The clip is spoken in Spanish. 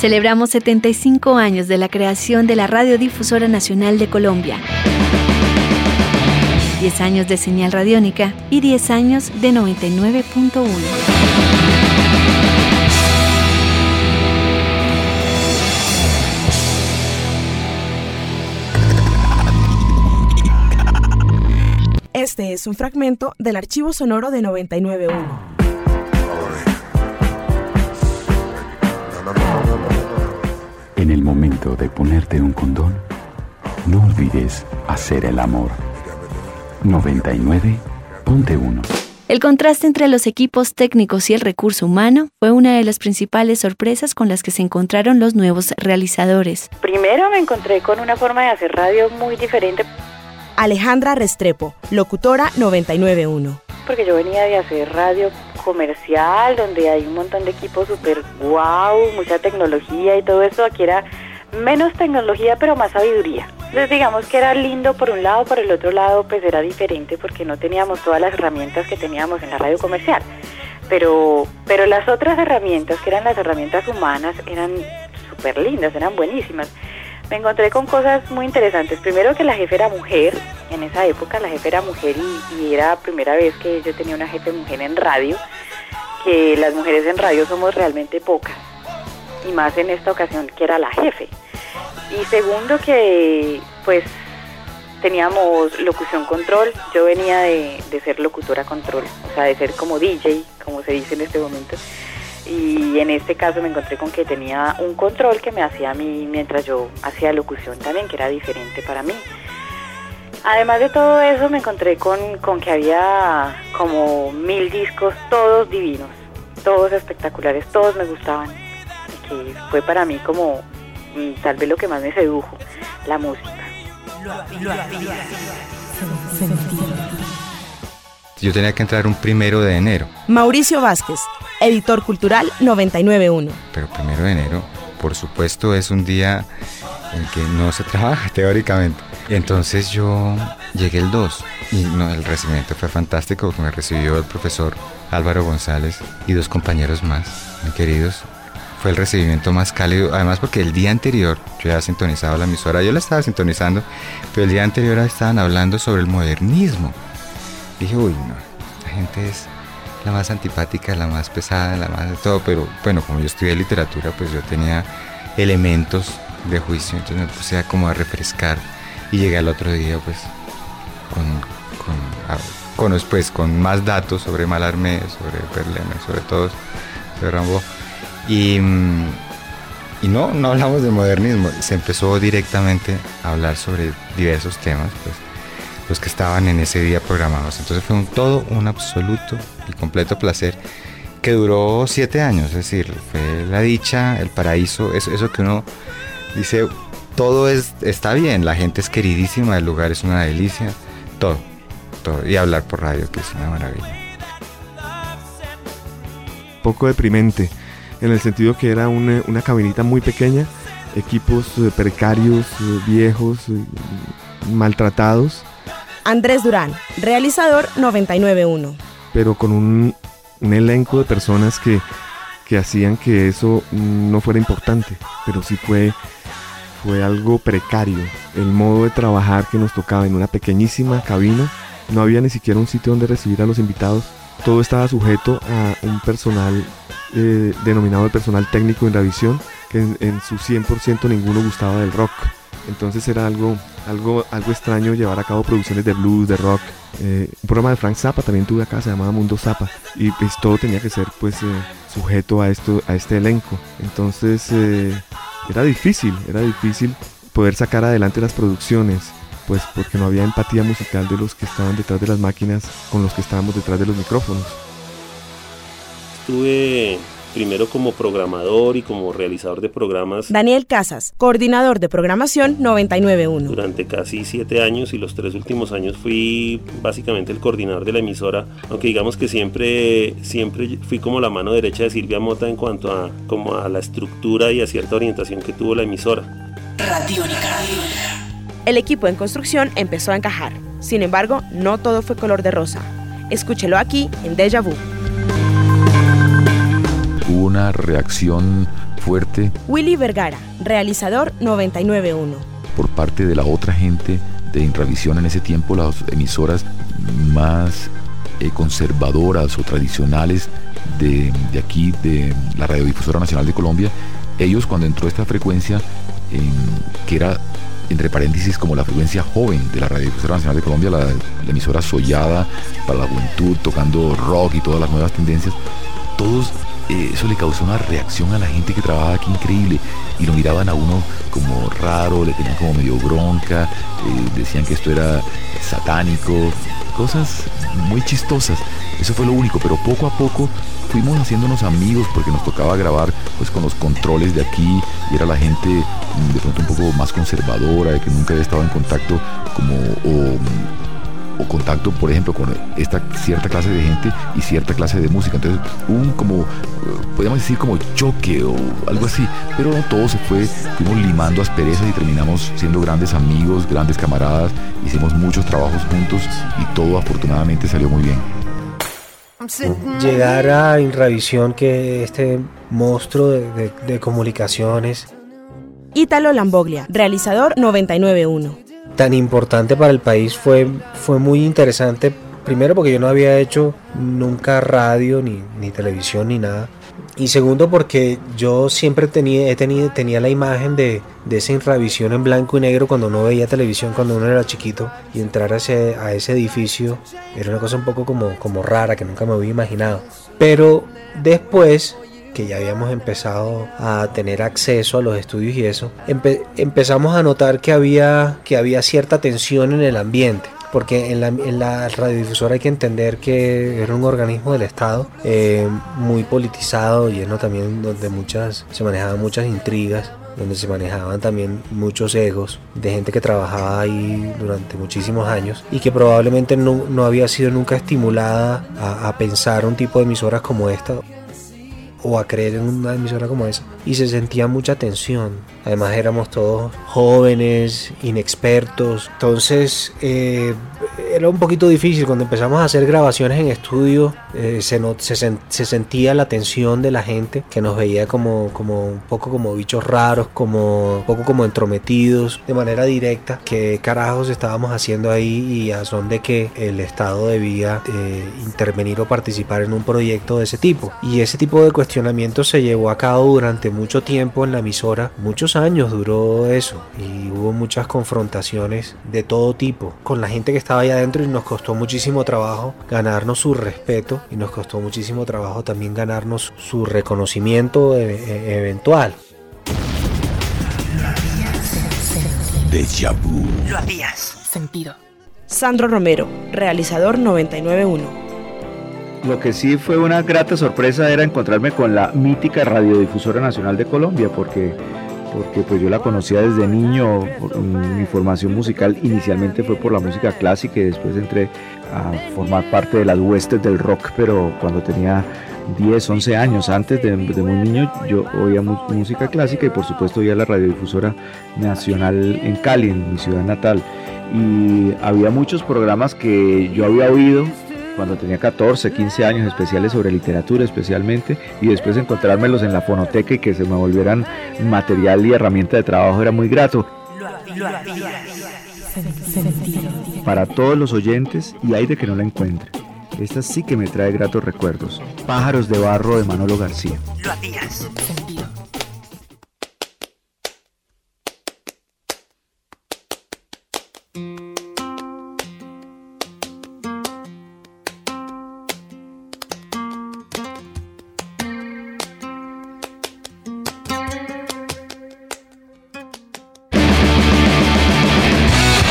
Celebramos 75 años de la creación de la Radiodifusora Nacional de Colombia. 10 años de señal radiónica y 10 años de 99.1. Este es un fragmento del archivo sonoro de 991. En el momento de ponerte un condón, no olvides hacer el amor. 99.1 El contraste entre los equipos técnicos y el recurso humano fue una de las principales sorpresas con las que se encontraron los nuevos realizadores. Primero me encontré con una forma de hacer radio muy diferente Alejandra Restrepo, locutora 991. Porque yo venía de hacer radio comercial, donde hay un montón de equipos súper guau, mucha tecnología y todo eso. Aquí era menos tecnología, pero más sabiduría. Entonces digamos que era lindo por un lado, por el otro lado pues era diferente porque no teníamos todas las herramientas que teníamos en la radio comercial. Pero, pero las otras herramientas, que eran las herramientas humanas, eran súper lindas, eran buenísimas me encontré con cosas muy interesantes. Primero que la jefe era mujer, en esa época la jefe era mujer y, era la primera vez que yo tenía una jefe mujer en radio, que las mujeres en radio somos realmente pocas, y más en esta ocasión que era la jefe. Y segundo que pues teníamos locución control, yo venía de, de ser locutora control, o sea, de ser como DJ, como se dice en este momento y en este caso me encontré con que tenía un control que me hacía a mí mientras yo hacía locución también, que era diferente para mí. Además de todo eso me encontré con, que había como mil discos, todos divinos, todos espectaculares, todos me gustaban. Y que fue para mí como mm, tal vez lo que más me sedujo, la música. Yo tenía que entrar un primero de enero. Mauricio Vázquez, editor cultural 991. Pero primero de enero, por supuesto, es un día en que no se trabaja teóricamente. Entonces yo llegué el 2 y el recibimiento fue fantástico. Me recibió el profesor Álvaro González y dos compañeros más, muy queridos. Fue el recibimiento más cálido, además porque el día anterior yo ya sintonizado la emisora, yo la estaba sintonizando, pero el día anterior estaban hablando sobre el modernismo. Dije, uy, no, la gente es la más antipática, la más pesada, la más de todo, pero bueno, como yo estudié literatura, pues yo tenía elementos de juicio, entonces me puse a como a refrescar y llegué al otro día pues con, con, con, pues, con más datos sobre Malarmé, sobre Perleme, sobre todo, sobre Rambo. Y, y no, no hablamos de modernismo, se empezó directamente a hablar sobre diversos temas, pues los que estaban en ese día programados. Entonces fue un todo, un absoluto y completo placer que duró siete años, es decir, fue la dicha, el paraíso, eso, eso que uno dice, todo es, está bien, la gente es queridísima, el lugar es una delicia, todo, todo, y hablar por radio, que es una maravilla. Poco deprimente, en el sentido que era una, una cabinita muy pequeña, equipos eh, precarios, eh, viejos, eh, maltratados, Andrés Durán, realizador 991. Pero con un, elenco de personas que, hacían que eso no fuera importante, pero sí fue, fue algo precario. El modo de trabajar que nos tocaba en una pequeñísima cabina, no había ni siquiera un sitio donde recibir a los invitados. Todo estaba sujeto a un personal eh, denominado el personal técnico en la visión, que en, su 100% ninguno gustaba del rock. Entonces era algo, algo, algo extraño llevar a cabo producciones de blues, de rock. Eh, un programa de Frank Zappa también tuve acá, se llamaba Mundo Zappa. Y pues, todo tenía que ser pues eh, sujeto a, esto, a este elenco. Entonces era difícil, era difícil poder sacar adelante las producciones. Pues porque no había empatía musical de los que estaban detrás de las máquinas con los que estábamos detrás de los micrófonos. Estuve primero como programador y como realizador de programas. Daniel Casas, coordinador de programación 991. Durante casi siete años y los tres últimos años fui básicamente el coordinador de la emisora, aunque digamos que siempre, siempre fui como la mano derecha de Silvia Mota en cuanto a, como a la estructura y a cierta orientación que tuvo la emisora. Radiónica. El equipo en construcción empezó a encajar. Sin embargo, no todo fue color de rosa. Escúchelo aquí en Deja Vu. Hubo una reacción fuerte. Willy Vergara, realizador 991. Por parte de la otra gente de Intravisión en ese tiempo, las emisoras más eh, conservadoras o tradicionales de, aquí, de la Radiodifusora Nacional de Colombia, ellos cuando entró esta frecuencia, que era entre paréntesis como la frecuencia joven de la Radiodifusora Nacional de Colombia, la, emisora sollada para la juventud, tocando rock y todas las nuevas tendencias, todos eso le causó una reacción a la gente que trabajaba aquí increíble y lo miraban a uno como raro, le tenían como medio bronca, eh, decían que esto era satánico, cosas muy chistosas. Eso fue lo único, pero poco a poco fuimos haciéndonos amigos porque nos tocaba grabar pues con los controles de aquí y era la gente mm, de pronto un poco más conservadora, que nunca había estado en contacto como o, contacto, por ejemplo, con esta cierta clase de gente y cierta clase de música. Entonces, un como, podríamos decir como choque o algo así, pero todo se fue, fuimos limando asperezas y terminamos siendo grandes amigos, grandes camaradas, hicimos muchos trabajos juntos y todo afortunadamente salió muy bien. Llegar a Inravisión, que este monstruo de, comunicaciones. Ítalo Lamboglia, realizador 991. Tan importante para el país fue, fue muy interesante, primero porque yo no había hecho nunca radio, ni, ni televisión, ni nada. Y segundo, porque yo siempre tenía, he tenido, tenía la imagen de, de esa infravisión en blanco y negro cuando no veía televisión, cuando uno era chiquito. Y entrar a ese, a ese edificio era una cosa un poco como, como rara, que nunca me había imaginado. Pero después que ya habíamos empezado a tener acceso a los estudios y eso, empezamos a notar que había, que había cierta tensión en el ambiente porque en la, en la, radiodifusora hay que entender que era un organismo del Estado eh, muy politizado, lleno también donde muchas, se manejaban muchas intrigas donde se manejaban también muchos egos de gente que trabajaba ahí durante muchísimos años y que probablemente no, no había sido nunca estimulada a, a pensar un tipo de emisoras como esta o a creer en una emisora como esa. Y se sentía mucha tensión. Además éramos todos jóvenes, inexpertos. Entonces eh, era un poquito difícil. Cuando empezamos a hacer grabaciones en estudio, eh, se, se, sentía la tensión de la gente que nos veía como, como un poco como bichos raros, como un poco como entrometidos de manera directa. ¿Qué carajos estábamos haciendo ahí y a son de que el Estado debía eh, intervenir o participar en un proyecto de ese tipo? Y ese tipo de cuestionamiento se llevó a cabo durante mucho tiempo en la emisora. Muchos años duró eso y hubo muchas confrontaciones de todo tipo con la gente que estaba allá adentro y nos costó muchísimo trabajo ganarnos su respeto y nos costó muchísimo trabajo también ganarnos su reconocimiento e, e, eventual. Deja vu. Lo habías sentido. Sandro Romero, realizador 991. Lo que sí fue una grata sorpresa era encontrarme con la mítica Radiodifusora Nacional de Colombia, porque porque pues yo la conocía desde niño, mi formación musical inicialmente fue por la música clásica y después entré a formar parte de las huestes del rock, pero cuando tenía 10, 11 años, antes de, muy niño, yo oía música clásica y por supuesto oía la radiodifusora nacional en Cali, en mi ciudad natal. Y había muchos programas que yo había oído cuando tenía 14, 15 años, especiales sobre literatura especialmente, y después encontrármelos en la fonoteca y que se me volvieran material y herramienta de trabajo era muy grato. Para todos los oyentes, y hay de que no la encuentre. Esta sí que me trae gratos recuerdos. Pájaros de barro de Manolo García. Lo